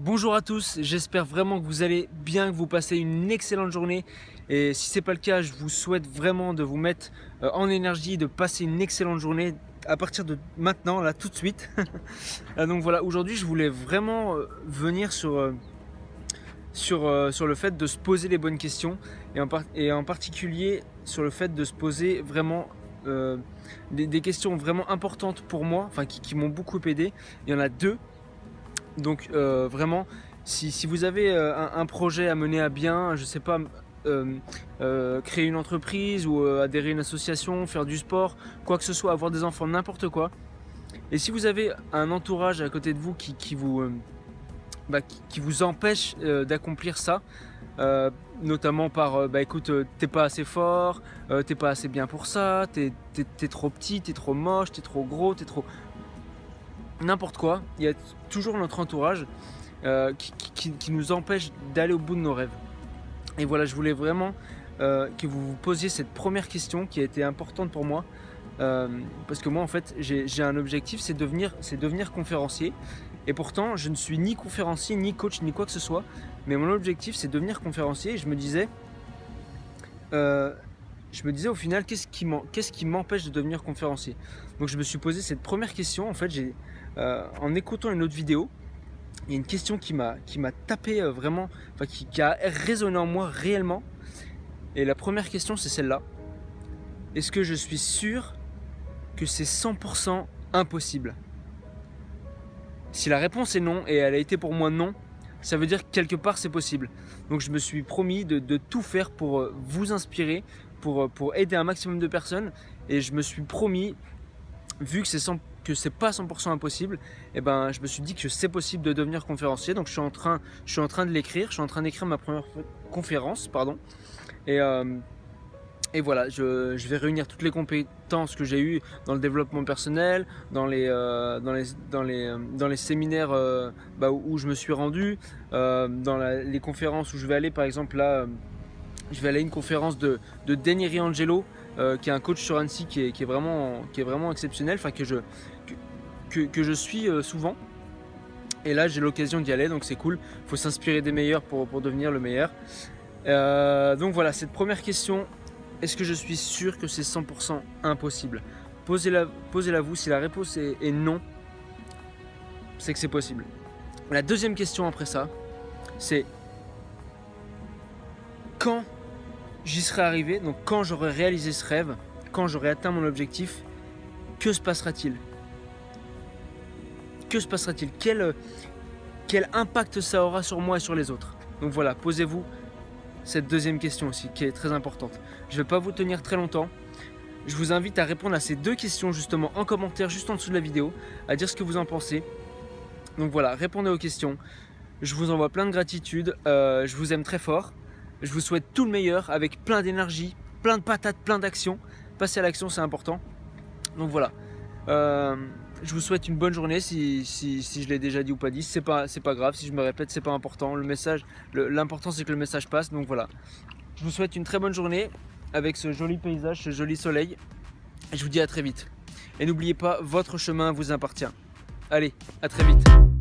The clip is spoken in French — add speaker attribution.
Speaker 1: Bonjour à tous, j'espère vraiment que vous allez bien, que vous passez une excellente journée. Et si c'est pas le cas, je vous souhaite vraiment de vous mettre euh, en énergie, de passer une excellente journée à partir de maintenant, là tout de suite. Euh, donc voilà, aujourd'hui je voulais vraiment euh, venir sur, le fait de se poser les bonnes questions et en particulier sur le fait de se poser vraiment des, questions vraiment importantes pour moi, enfin qui m'ont beaucoup aidé. Il y en a deux donc euh, vraiment, si, vous avez euh, un, projet à mener à bien, je sais pas, euh, créer une entreprise ou adhérer à une association, faire du sport, quoi que ce soit, avoir des enfants, n'importe quoi. Et si vous avez un entourage à côté de vous qui, vous, bah, qui, vous empêche d'accomplir ça, notamment par bah écoute t'es pas assez fort, t'es pas assez bien pour ça, t'es es, trop petit, t'es trop moche, t'es trop gros, t'es trop n'importe quoi, il y a toujours notre entourage euh, qui, nous empêche d'aller au bout de nos rêves. Et voilà, je voulais vraiment euh, que vous vous posiez cette première question qui a été importante pour moi. Euh, parce que moi, en fait, j'ai un objectif, c'est devenir, devenir conférencier. Et pourtant, je ne suis ni conférencier, ni coach, ni quoi que ce soit. Mais mon objectif, c'est devenir conférencier. Et je me disais, je me disais au final, qu'est-ce qui m'empêche de devenir conférencier? Donc, je me suis posé cette première question. En fait, j'ai euh, en écoutant une autre vidéo, il y a une question qui m'a qui m'a tapé euh, vraiment, enfin qui, a résonné en moi réellement. Et la première question, c'est celle-là. Est-ce que je suis sûr que c'est 100% impossible? Si la réponse est non, et elle a été pour moi non, ça veut dire que quelque part c'est possible. Donc je me suis promis de, de tout faire pour euh, vous inspirer, pour, pour aider un maximum de personnes. Et je me suis promis, vu que c'est 100% que pas 100% impossible, et eh ben je me suis dit que c'est possible de devenir conférencier. Donc je suis en train, je suis en train de l'écrire, je suis en train d'écrire ma première conférence, pardon. Et, euh, et voilà, je, vais réunir toutes les compétences que j'ai eues dans le développement personnel, dans les, euh, dans les, dans les, dans les séminaires euh, bah, où, je me suis rendu, dans les conférences où je vais aller, par exemple là, je vais aller à une conférence de, de Angelo, qui est un coach sur Annecy qui est, vraiment, qui est vraiment exceptionnel, enfin que je, que, je suis euh, souvent. Et là, j'ai l'occasion d'y aller, donc c'est cool. Il faut s'inspirer des meilleurs pour, devenir le meilleur. Euh, donc voilà, cette première question, est-ce que je suis sûr que c'est 100% impossible? Posez-la posez vous, si la réponse est non, c'est que c'est possible. La deuxième question après ça, c'est quand j'y serai arrivé, donc quand j'aurai réalisé ce rêve, quand j'aurai atteint mon objectif, que se passera-t-il? Que se passera-t-il? Quel, quel impact ça aura sur moi et sur les autres? Donc voilà, posez-vous cette deuxième question aussi, qui est très importante. Je ne vais pas vous tenir très longtemps. Je vous invite à répondre à ces deux questions justement en commentaire juste en dessous de la vidéo, à dire ce que vous en pensez. Donc voilà, répondez aux questions. Je vous envoie plein de gratitude. Euh, je vous aime très fort. Je vous souhaite tout le meilleur avec plein d'énergie, plein de patates, plein d'actions. Passer à l'action, c'est important. Donc voilà. Euh, je vous souhaite une bonne journée si, je l'ai déjà dit ou pas dit. C'est pas, pas grave, si je me répète, c'est pas important. Le message, l'important c'est que le message passe. Donc voilà. Je vous souhaite une très bonne journée avec ce joli paysage, ce joli soleil. Je vous dis à très vite. Et n'oubliez pas, votre chemin vous appartient. Allez, à très vite.